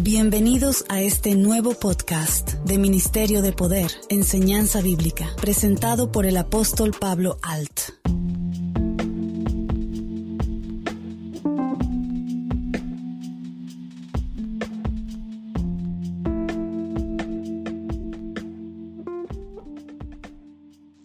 Bienvenidos a este nuevo podcast de Ministerio de Poder, Enseñanza Bíblica, presentado por el apóstol Pablo Alt.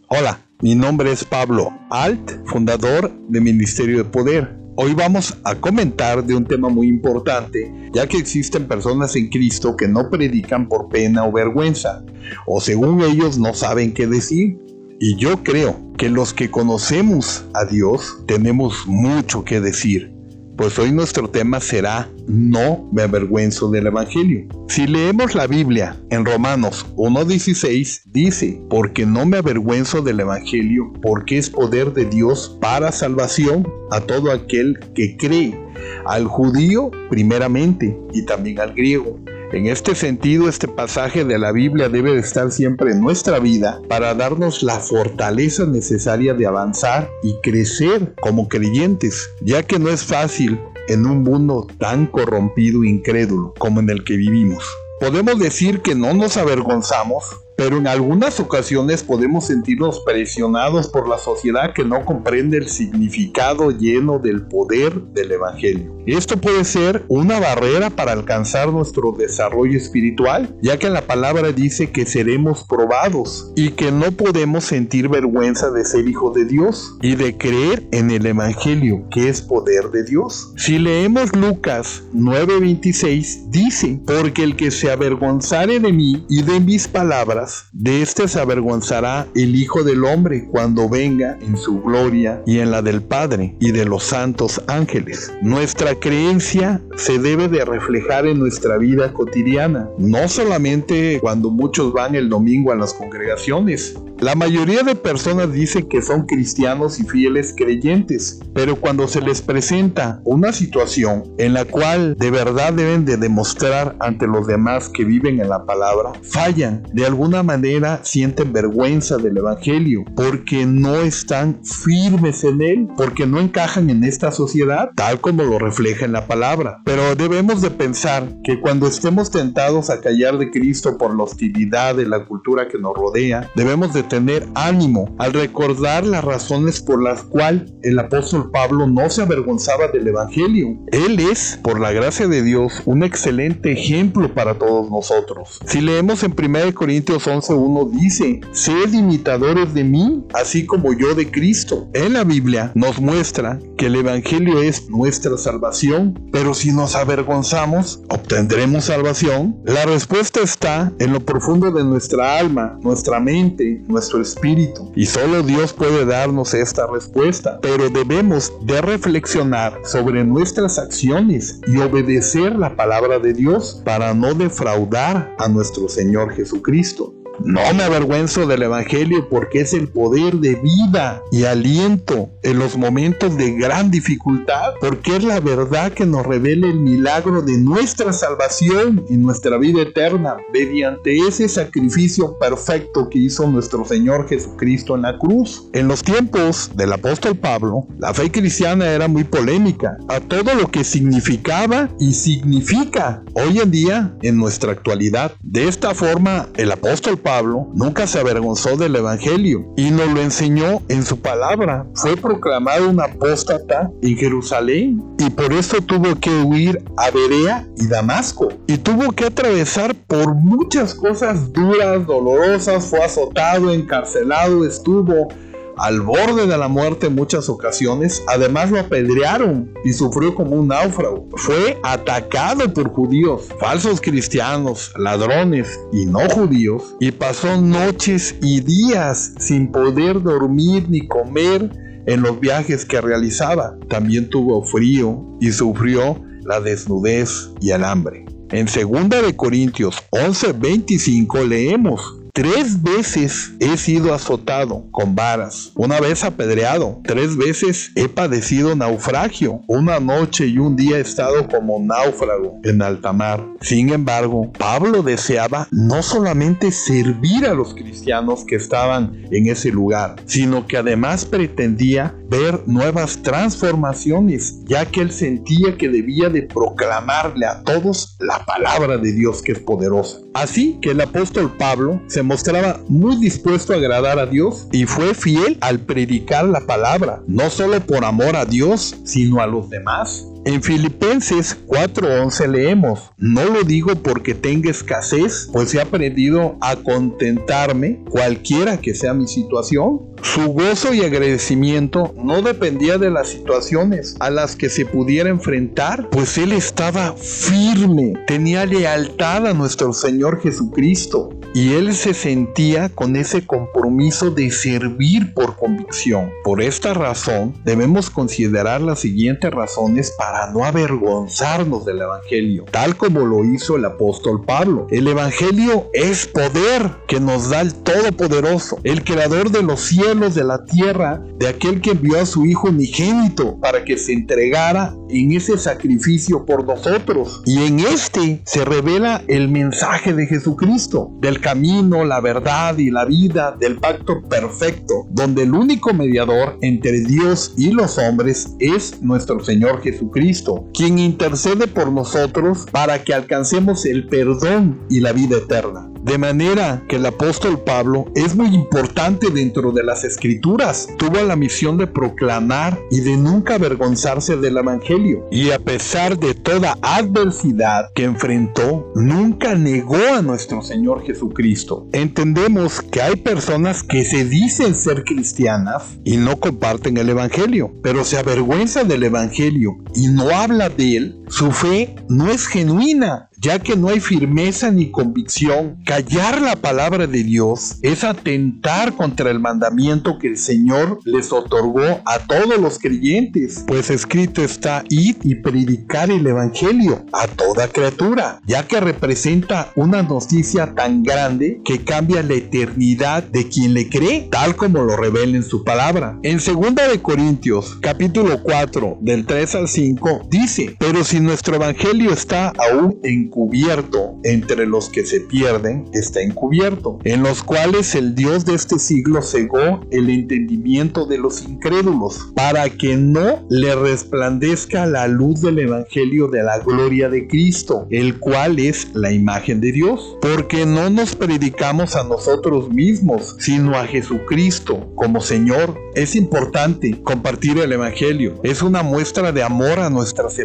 Hola, mi nombre es Pablo Alt, fundador de Ministerio de Poder. Hoy vamos a comentar de un tema muy importante, ya que existen personas en Cristo que no predican por pena o vergüenza, o según ellos no saben qué decir. Y yo creo que los que conocemos a Dios tenemos mucho que decir pues hoy nuestro tema será No me avergüenzo del Evangelio. Si leemos la Biblia en Romanos 1.16, dice, porque no me avergüenzo del Evangelio, porque es poder de Dios para salvación a todo aquel que cree, al judío primeramente y también al griego. En este sentido, este pasaje de la Biblia debe de estar siempre en nuestra vida para darnos la fortaleza necesaria de avanzar y crecer como creyentes, ya que no es fácil en un mundo tan corrompido e incrédulo como en el que vivimos. Podemos decir que no nos avergonzamos pero en algunas ocasiones podemos sentirnos presionados por la sociedad que no comprende el significado lleno del poder del Evangelio. Esto puede ser una barrera para alcanzar nuestro desarrollo espiritual, ya que la palabra dice que seremos probados y que no podemos sentir vergüenza de ser hijo de Dios y de creer en el Evangelio, que es poder de Dios. Si leemos Lucas 9:26, dice, porque el que se avergonzare de mí y de mis palabras, de este se avergonzará el Hijo del Hombre cuando venga en su gloria y en la del Padre y de los santos ángeles. Nuestra creencia se debe de reflejar en nuestra vida cotidiana, no solamente cuando muchos van el domingo a las congregaciones, la mayoría de personas dicen que son cristianos y fieles creyentes, pero cuando se les presenta una situación en la cual de verdad deben de demostrar ante los demás que viven en la palabra, fallan. De alguna manera sienten vergüenza del Evangelio porque no están firmes en él, porque no encajan en esta sociedad tal como lo refleja en la palabra. Pero debemos de pensar que cuando estemos tentados a callar de Cristo por la hostilidad de la cultura que nos rodea, debemos de tener ánimo al recordar las razones por las cuales el apóstol Pablo no se avergonzaba del Evangelio. Él es, por la gracia de Dios, un excelente ejemplo para todos nosotros. Si leemos en 1 Corintios 11.1 dice, sed imitadores de mí, así como yo de Cristo. En la Biblia nos muestra que el Evangelio es nuestra salvación, pero si nos avergonzamos, ¿obtendremos salvación? La respuesta está en lo profundo de nuestra alma, nuestra mente, nuestra nuestro espíritu. Y solo Dios puede darnos esta respuesta. Pero debemos de reflexionar sobre nuestras acciones y obedecer la palabra de Dios para no defraudar a nuestro Señor Jesucristo. No me avergüenzo del Evangelio porque es el poder de vida y aliento en los momentos de gran dificultad, porque es la verdad que nos revela el milagro de nuestra salvación y nuestra vida eterna mediante ese sacrificio perfecto que hizo nuestro Señor Jesucristo en la cruz. En los tiempos del apóstol Pablo, la fe cristiana era muy polémica a todo lo que significaba y significa hoy en día en nuestra actualidad. De esta forma, el apóstol Pablo nunca se avergonzó del Evangelio y nos lo enseñó en su palabra. Fue proclamado un apóstata en Jerusalén y por eso tuvo que huir a Berea y Damasco y tuvo que atravesar por muchas cosas duras, dolorosas, fue azotado, encarcelado, estuvo al borde de la muerte en muchas ocasiones. Además lo apedrearon y sufrió como un náufrago. Fue atacado por judíos, falsos cristianos, ladrones y no judíos. Y pasó noches y días sin poder dormir ni comer en los viajes que realizaba. También tuvo frío y sufrió la desnudez y el hambre. En 2 de Corintios 11:25 leemos, Tres veces he sido azotado con varas, una vez apedreado, tres veces he padecido naufragio, una noche y un día he estado como náufrago en alta mar. Sin embargo, Pablo deseaba no solamente servir a los cristianos que estaban en ese lugar, sino que además pretendía ver nuevas transformaciones, ya que él sentía que debía de proclamarle a todos la palabra de Dios que es poderosa. Así que el apóstol Pablo se mostraba muy dispuesto a agradar a Dios y fue fiel al predicar la palabra, no solo por amor a Dios, sino a los demás. En Filipenses 4:11 leemos, no lo digo porque tenga escasez, pues he aprendido a contentarme cualquiera que sea mi situación. Su gozo y agradecimiento no dependía de las situaciones a las que se pudiera enfrentar, pues él estaba firme, tenía lealtad a nuestro Señor Jesucristo y él se sentía con ese compromiso de servir por convicción. Por esta razón debemos considerar las siguientes razones para no avergonzarnos del Evangelio, tal como lo hizo el apóstol Pablo. El Evangelio es poder que nos da el Todopoderoso, el creador de los cielos, de la tierra, de aquel que envió a su Hijo unigénito para que se entregara en ese sacrificio por nosotros. Y en este se revela el mensaje de Jesucristo, del camino, la verdad y la vida, del pacto perfecto, donde el único mediador entre Dios y los hombres es nuestro Señor Jesucristo, quien intercede por nosotros para que alcancemos el perdón y la vida eterna. De manera que el apóstol Pablo es muy importante dentro de las escrituras. Tuvo la misión de proclamar y de nunca avergonzarse del Evangelio. Y a pesar de toda adversidad que enfrentó, nunca negó a nuestro Señor Jesucristo. Entendemos que hay personas que se dicen ser cristianas y no comparten el Evangelio, pero se avergüenza del Evangelio y no habla de él. Su fe no es genuina ya que no hay firmeza ni convicción. Callar la palabra de Dios es atentar contra el mandamiento que el Señor les otorgó a todos los creyentes, pues escrito está id y predicar el Evangelio a toda criatura, ya que representa una noticia tan grande que cambia la eternidad de quien le cree, tal como lo revela en su palabra. En 2 de Corintios, capítulo 4, del 3 al 5, dice, pero nuestro Evangelio está aún en encubierto. Entre los que se pierden está encubierto, en los cuales el Dios de este siglo cegó el entendimiento de los incrédulos, para que no le resplandezca la luz del Evangelio de la gloria de Cristo, el cual es la imagen de Dios, porque no nos predicamos a nosotros mismos, sino a Jesucristo. Como Señor. Es importante compartir el Evangelio, es una muestra de amor a nuestras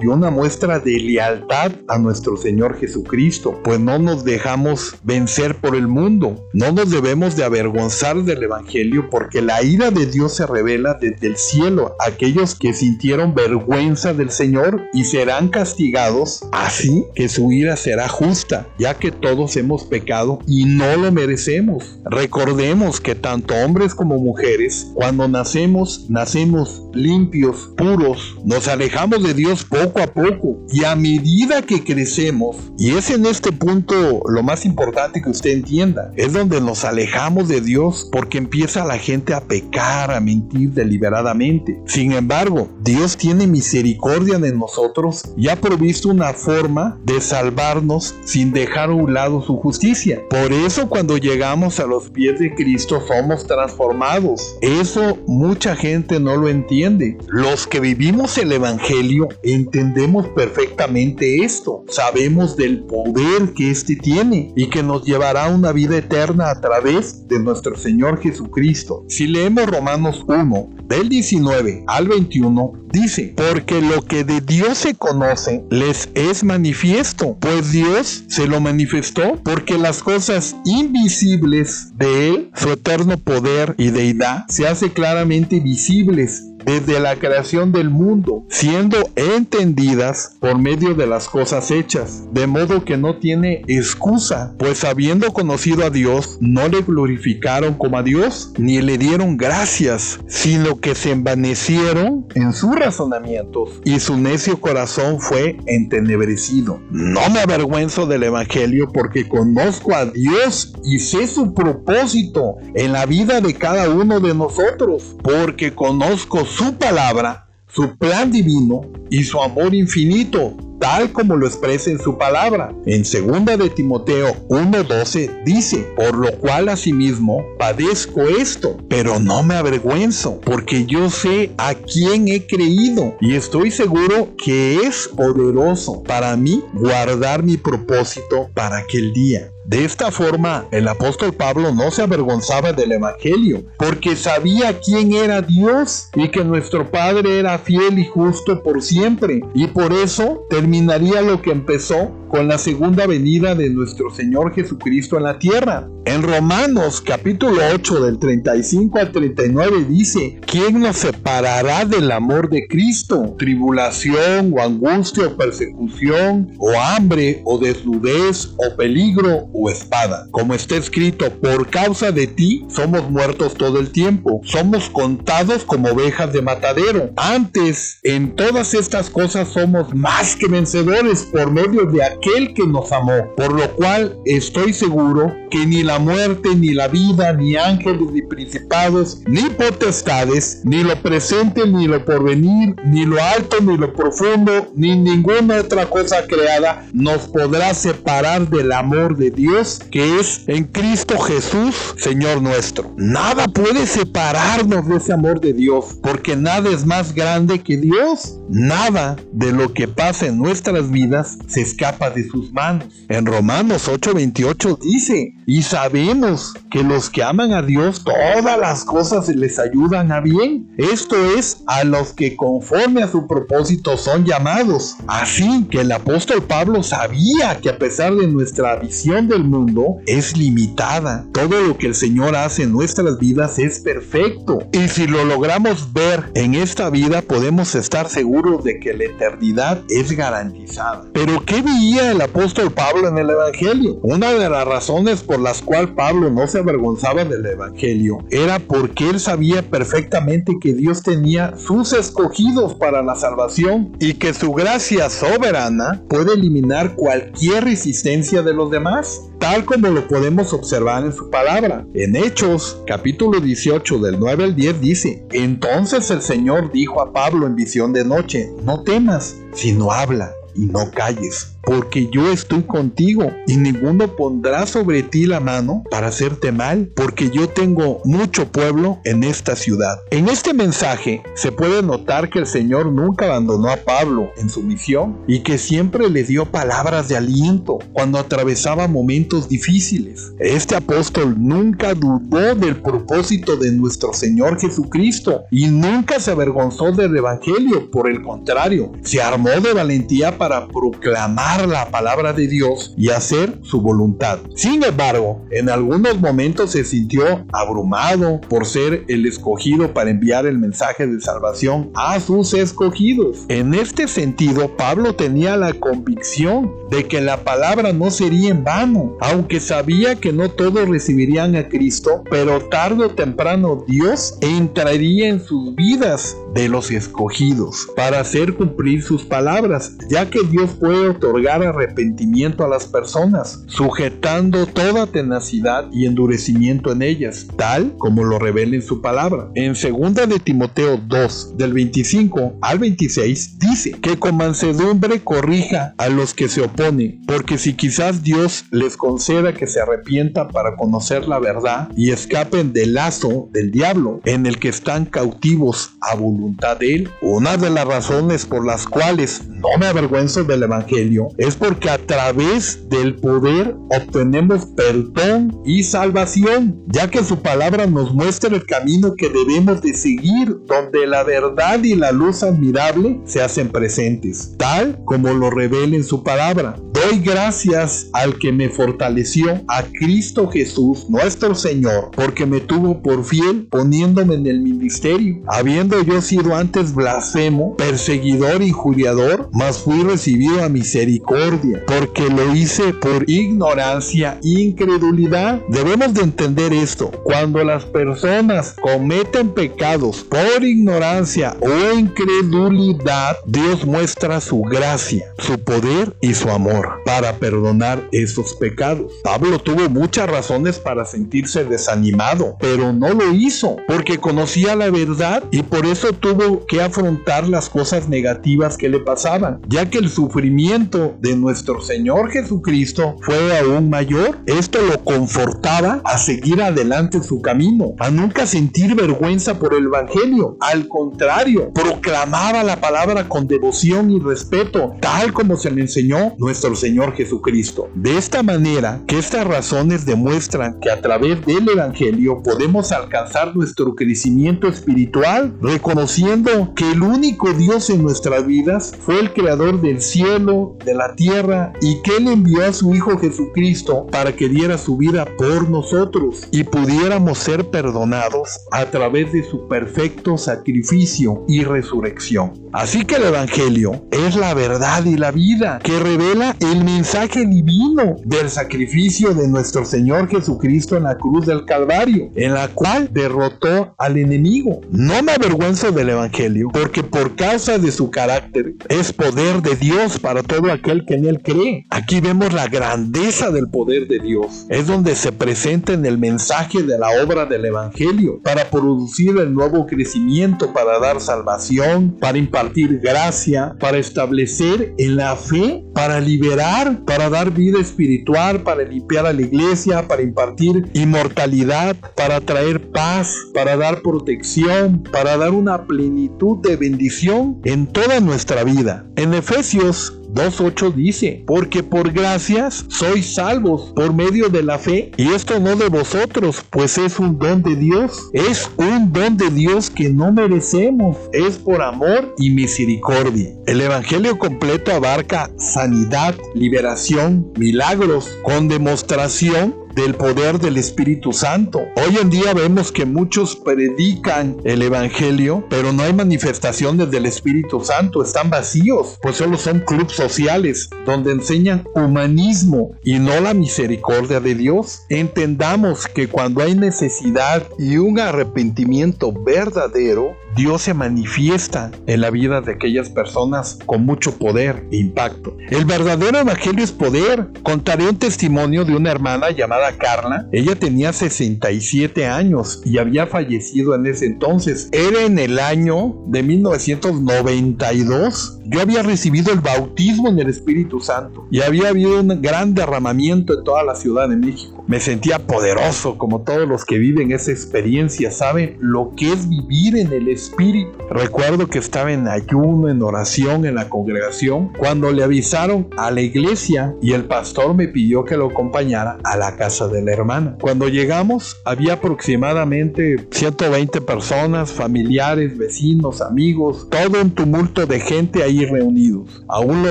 y una muestra de lealtad a nuestro Señor Jesucristo, pues no nos dejamos vencer por el mundo. No nos debemos de avergonzar del Evangelio porque la ira de Dios se revela desde el cielo a aquellos que sintieron vergüenza del Señor y serán castigados así que su ira será justa, ya que todos hemos pecado y no lo merecemos. Recordemos que tanto hombres como mujeres, cuando nacemos, nacemos limpios, puros, nos alejamos de Dios poco a poco y a medida que crecemos, y es en este punto lo más importante que usted entienda, es donde nos alejamos de Dios porque empieza la gente a pecar, a mentir deliberadamente. Sin embargo, Dios tiene misericordia de nosotros y ha provisto una forma de salvarnos sin dejar a un lado su justicia. Por eso cuando llegamos a los pies de Cristo somos transformados. Eso mucha gente no lo entiende. Los que vivimos el Evangelio entendemos perfectamente esto sabemos del poder que éste tiene y que nos llevará a una vida eterna a través de nuestro Señor Jesucristo. Si leemos Romanos 1, del 19 al 21, dice, porque lo que de Dios se conoce les es manifiesto, pues Dios se lo manifestó porque las cosas invisibles de Él, su eterno poder y deidad, se hace claramente visibles desde la creación del mundo, siendo entendidas por medio de las cosas hechas, de modo que no tiene excusa, pues habiendo conocido a Dios, no le glorificaron como a Dios, ni le dieron gracias, sino que se envanecieron en sus razonamientos, y su necio corazón fue entenebrecido. No me avergüenzo del Evangelio porque conozco a Dios y sé su propósito en la vida de cada uno de nosotros, porque conozco palabra, su plan divino y su amor infinito tal como lo expresa en su palabra. En 2 de Timoteo 1:12 dice, por lo cual asimismo padezco esto, pero no me avergüenzo, porque yo sé a quién he creído y estoy seguro que es poderoso para mí guardar mi propósito para aquel día. De esta forma, el apóstol Pablo no se avergonzaba del Evangelio, porque sabía quién era Dios y que nuestro Padre era fiel y justo por siempre, y por eso terminaría lo que empezó con la segunda venida de nuestro Señor Jesucristo en la tierra. En Romanos capítulo 8 del 35 al 39 dice, ¿quién nos separará del amor de Cristo? Tribulación o angustia o persecución o hambre o desnudez o peligro o espada. Como está escrito, por causa de ti somos muertos todo el tiempo, somos contados como ovejas de matadero. Antes, en todas estas cosas somos más que vencedores por medio de que nos amó, por lo cual estoy seguro que ni la muerte, ni la vida, ni ángeles, ni principados, ni potestades, ni lo presente, ni lo porvenir, ni lo alto, ni lo profundo, ni ninguna otra cosa creada nos podrá separar del amor de Dios que es en Cristo Jesús, Señor nuestro. Nada puede separarnos de ese amor de Dios, porque nada es más grande que Dios. Nada de lo que pasa en nuestras vidas se escapa de sus manos. En Romanos 8:28 dice, y sabemos que los que aman a Dios, todas las cosas les ayudan a bien. Esto es a los que conforme a su propósito son llamados. Así que el apóstol Pablo sabía que a pesar de nuestra visión del mundo es limitada, todo lo que el Señor hace en nuestras vidas es perfecto. Y si lo logramos ver en esta vida, podemos estar seguros de que la eternidad es garantizada. Pero ¿qué veía el apóstol Pablo en el Evangelio? Una de las razones por las cuales Pablo no se avergonzaba del Evangelio era porque él sabía perfectamente que Dios tenía sus escogidos para la salvación y que su gracia soberana puede eliminar cualquier resistencia de los demás tal como lo podemos observar en su palabra. En Hechos, capítulo 18 del 9 al 10 dice, entonces el Señor dijo a Pablo en visión de noche, no temas, sino habla y no calles porque yo estoy contigo y ninguno pondrá sobre ti la mano para hacerte mal, porque yo tengo mucho pueblo en esta ciudad. En este mensaje se puede notar que el Señor nunca abandonó a Pablo en su misión y que siempre le dio palabras de aliento cuando atravesaba momentos difíciles. Este apóstol nunca dudó del propósito de nuestro Señor Jesucristo y nunca se avergonzó del Evangelio, por el contrario, se armó de valentía para proclamar la palabra de Dios y hacer su voluntad. Sin embargo, en algunos momentos se sintió abrumado por ser el escogido para enviar el mensaje de salvación a sus escogidos. En este sentido, Pablo tenía la convicción de que la palabra no sería en vano, aunque sabía que no todos recibirían a Cristo, pero tarde o temprano Dios entraría en sus vidas de los escogidos para hacer cumplir sus palabras, ya que Dios puede otorgar arrepentimiento a las personas, sujetando toda tenacidad y endurecimiento en ellas, tal como lo revela en su palabra. En 2 de Timoteo 2, del 25 al 26, dice que con mansedumbre corrija a los que se oponen, porque si quizás Dios les conceda que se arrepientan para conocer la verdad y escapen del lazo del diablo en el que están cautivos a voluntad de Él. Una de las razones por las cuales no me avergüenzo del Evangelio es porque a través del poder obtenemos perdón y salvación, ya que su palabra nos muestra el camino que debemos de seguir, donde la verdad y la luz admirable se hacen presentes, tal como lo revela en su palabra. Doy gracias al que me fortaleció, a Cristo Jesús, nuestro Señor, porque me tuvo por fiel poniéndome en el ministerio, habiendo yo sido antes blasfemo, perseguidor, injuriador, mas fui recibido a misericordia, porque lo hice por ignorancia incredulidad. Debemos de entender esto. Cuando las personas cometen pecados por ignorancia o incredulidad, Dios muestra su gracia, su poder y su amor. Para perdonar esos pecados. Pablo tuvo muchas razones para sentirse desanimado, pero no lo hizo porque conocía la verdad y por eso tuvo que afrontar las cosas negativas que le pasaban, ya que el sufrimiento de nuestro Señor Jesucristo fue aún mayor. Esto lo confortaba a seguir adelante su camino, a nunca sentir vergüenza por el Evangelio. Al contrario, proclamaba la palabra con devoción y respeto, tal como se le enseñó nuestro Señor Jesucristo. De esta manera, que estas razones demuestran que a través del Evangelio podemos alcanzar nuestro crecimiento espiritual, reconociendo que el único Dios en nuestras vidas fue el creador del cielo, de la tierra, y que Él envió a su Hijo Jesucristo para que diera su vida por nosotros y pudiéramos ser perdonados a través de su perfecto sacrificio y resurrección. Así que el Evangelio es la verdad y la vida que revela el mensaje divino del sacrificio de nuestro Señor Jesucristo en la cruz del Calvario, en la cual derrotó al enemigo. No me avergüenzo del Evangelio, porque por causa de su carácter es poder de Dios para todo aquel que en él cree. Aquí vemos la grandeza del poder de Dios. Es donde se presenta en el mensaje de la obra del Evangelio para producir el nuevo crecimiento, para dar salvación, para impartir gracia, para establecer en la fe, para liberar, para dar vida espiritual, para limpiar a la iglesia, para impartir inmortalidad, para traer paz, para dar protección, para dar una plenitud de bendición en toda nuestra vida. En Efesios 2.8 dice, porque por gracias sois salvos por medio de la fe, y esto no de vosotros, pues es un don de Dios, es un don de Dios que no merecemos, es por amor y misericordia. El Evangelio completo abarca sanidad, liberación, milagros, con demostración del poder del Espíritu Santo. Hoy en día vemos que muchos predican el Evangelio, pero no hay manifestaciones del Espíritu Santo, están vacíos, pues solo son clubes sociales donde enseñan humanismo y no la misericordia de Dios. Entendamos que cuando hay necesidad y un arrepentimiento verdadero, Dios se manifiesta en la vida de aquellas personas con mucho poder e impacto. El verdadero evangelio es poder. Contaré un testimonio de una hermana llamada Carla. Ella tenía 67 años y había fallecido en ese entonces. Era en el año de 1992. Yo había recibido el bautismo en el Espíritu Santo y había habido un gran derramamiento en toda la Ciudad de México. Me sentía poderoso como todos los que viven esa experiencia, saben lo que es vivir en el Espíritu. Recuerdo que estaba en ayuno, en oración, en la congregación, cuando le avisaron a la iglesia y el pastor me pidió que lo acompañara a la casa de la hermana. Cuando llegamos había aproximadamente 120 personas, familiares, vecinos, amigos, todo un tumulto de gente ahí reunidos. Aún lo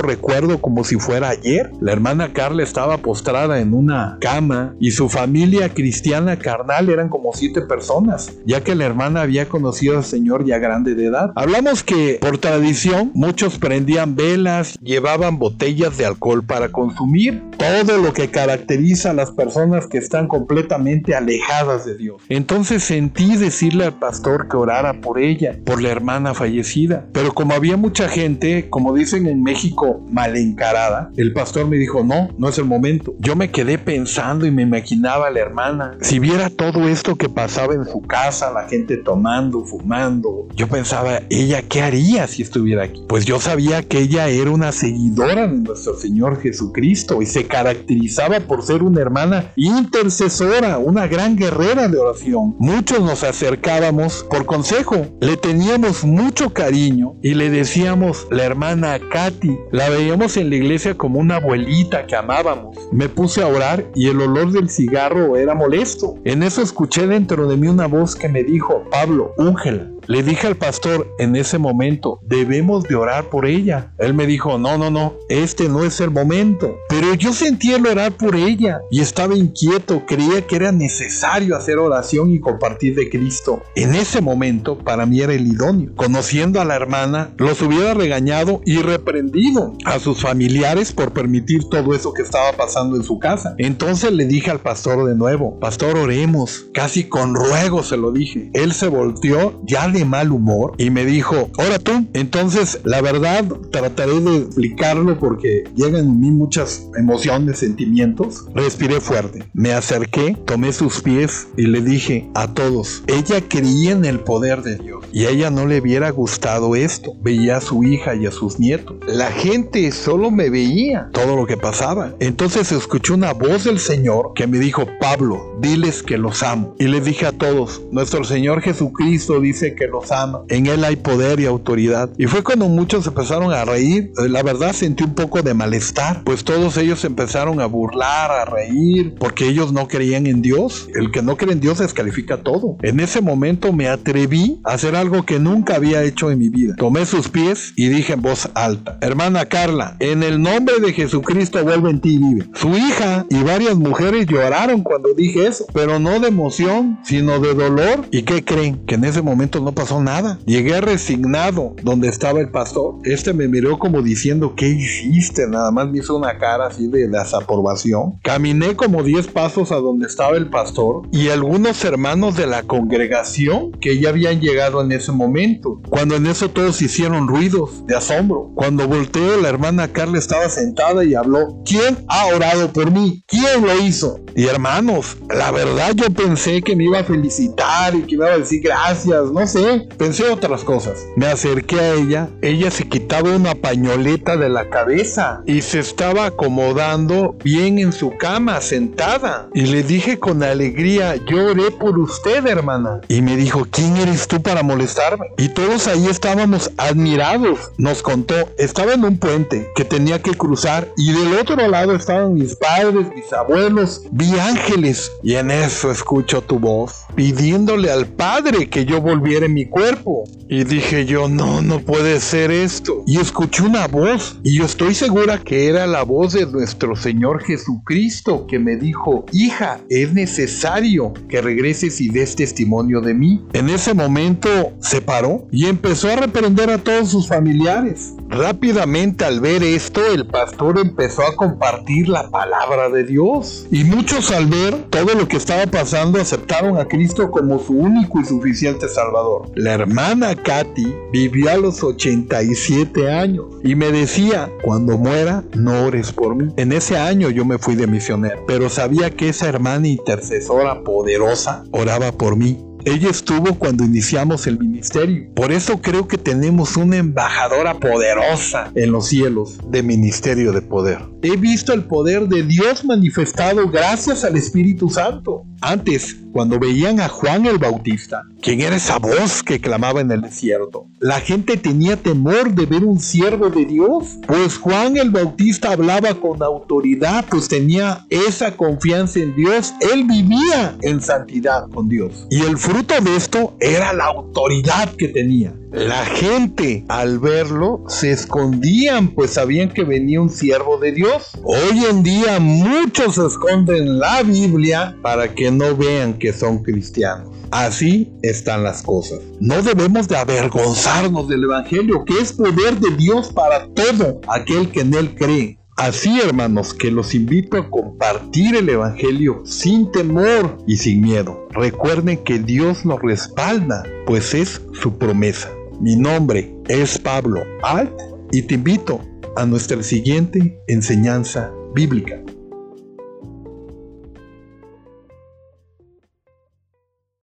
recuerdo como si fuera ayer. La hermana Carla estaba postrada en una cama y su familia cristiana carnal eran como siete personas, ya que la hermana había conocido al Señor ya grande de edad. Hablamos que por tradición muchos prendían velas, llevaban botellas de alcohol para consumir, todo lo que caracteriza a las personas que están completamente alejadas de Dios. Entonces sentí decirle al pastor que orara por ella, por la hermana fallecida, pero como había mucha gente, como dicen en México, mal encarada, el pastor me dijo, no, no es el momento. Yo me quedé pensando y me imaginaba la hermana. Si viera todo esto que pasaba en su casa, la gente tomando, fumando, yo pensaba, ¿ella qué haría si estuviera aquí? Pues yo sabía que ella era una seguidora de nuestro Señor Jesucristo y se caracterizaba por ser una hermana intercesora, una gran guerrera de oración. Muchos nos acercábamos por consejo, le teníamos mucho cariño y le decíamos, la hermana Katy, la veíamos en la iglesia como una abuelita que amábamos. Me puse a orar y el olor del cigarro era molesto. En eso escuché dentro de mí una voz que me dijo, Pablo, úngela. Le dije al pastor en ese momento, debemos de orar por ella. Él me dijo, no, no, no, este no es el momento. Pero yo sentí el orar por ella y estaba inquieto, creía que era necesario hacer oración y compartir de Cristo. En ese momento para mí era el idóneo. Conociendo a la hermana, los hubiera regañado y reprendido a sus familiares por permitir todo eso que estaba pasando en su casa. Entonces le dije al pastor de nuevo, pastor, oremos. Casi con ruego se lo dije. Él se volteó ya de mal humor y me dijo, ahora tú, entonces la verdad trataré de explicarlo porque llegan en mí muchas emociones, sentimientos. Respiré fuerte, me acerqué, tomé sus pies y le dije a todos, ella creía en el poder de Dios y a ella no le hubiera gustado esto. Veía a su hija y a sus nietos. La gente solo me veía todo lo que pasaba. Entonces escuché una voz del Señor que me dijo, Pablo, diles que los amo. Y les dije a todos, nuestro Señor Jesucristo dice que los ama. En Él hay poder y autoridad. Y fue cuando muchos empezaron a reír. La verdad sentí un poco de malestar, pues todos ellos empezaron a burlar, a reír, porque ellos no creían en Dios. El que no cree en Dios descalifica todo. En ese momento me atreví a hacer algo que nunca había hecho en mi vida. Tomé sus pies y dije en voz alta, hermana Carla, en el nombre de Jesucristo vuelve en ti y vive. Su hija y varias mujeres lloraron cuando dije eso, pero no de emoción, sino de dolor. ¿Y qué creen? Que en ese momento no pasó nada. Llegué resignado donde estaba el pastor. Este me miró como diciendo, ¿qué hiciste? Nada más me hizo una cara así de desaprobación. Caminé como 10 pasos a donde estaba el pastor y algunos hermanos de la congregación que ya habían llegado en ese momento. Cuando en eso todos hicieron ruidos de asombro. Cuando volteé, la hermana Carla estaba sentada y habló, ¿quién ha orado por mí? ¿Quién lo hizo? Y hermanos, la verdad yo pensé que me iba a felicitar y que iba a decir gracias, no sé, pensé otras cosas. Me acerqué a ella, ella se quitaba una pañoleta de la cabeza y se estaba acomodando bien en su cama, sentada. Y le dije con alegría, yo oré por usted, hermana. Y me dijo, ¿quién eres tú para molestarme? Y todos ahí estábamos admirados. Nos contó, estaba en un puente que tenía que cruzar y del otro lado estaban mis padres, mis abuelos, vi ángeles. Y en eso escucho tu voz pidiéndole al Padre que yo volviera en mi cuerpo. Y dije yo, no, no puede ser esto. Y escuché una voz y yo estoy segura que era la voz de nuestro Señor Jesucristo que me dijo, hija, es necesario que regreses y des testimonio de mí. En ese momento se paró y empezó a reprender a todos sus familiares. Rápidamente al ver esto, el pastor empezó a compartir la palabra de Dios. Y muchos al ver todo lo que estaba pasando aceptaron a Cristo como su único y suficiente Salvador. La hermana Katy vivió a los 87 años y me decía, cuando muera, no ores por mí. En ese año yo me fui de misionero, pero sabía que esa hermana intercesora poderosa oraba por mí ella estuvo cuando iniciamos el ministerio. Por eso creo que tenemos una embajadora poderosa en los cielos de ministerio de poder. He visto el poder de Dios manifestado gracias al Espíritu Santo. Antes, cuando veían a Juan el Bautista, quien era esa voz que clamaba en el desierto, la gente tenía temor de ver un siervo de Dios, pues Juan el Bautista hablaba con autoridad, pues tenía esa confianza en Dios, él vivía en santidad con Dios. Y el fruto de esto era la autoridad que tenía. La gente al verlo se escondían, pues sabían que venía un siervo de Hoy en día muchos esconden la Biblia para que no vean que son cristianos. Así están las cosas. No debemos de avergonzarnos del Evangelio, que es poder de Dios para todo aquel que en él cree. Así, hermanos, que los invito a compartir el Evangelio sin temor y sin miedo. Recuerden que Dios nos respalda, pues es su promesa. Mi nombre es Pablo Alt y te invito a nuestra siguiente enseñanza bíblica.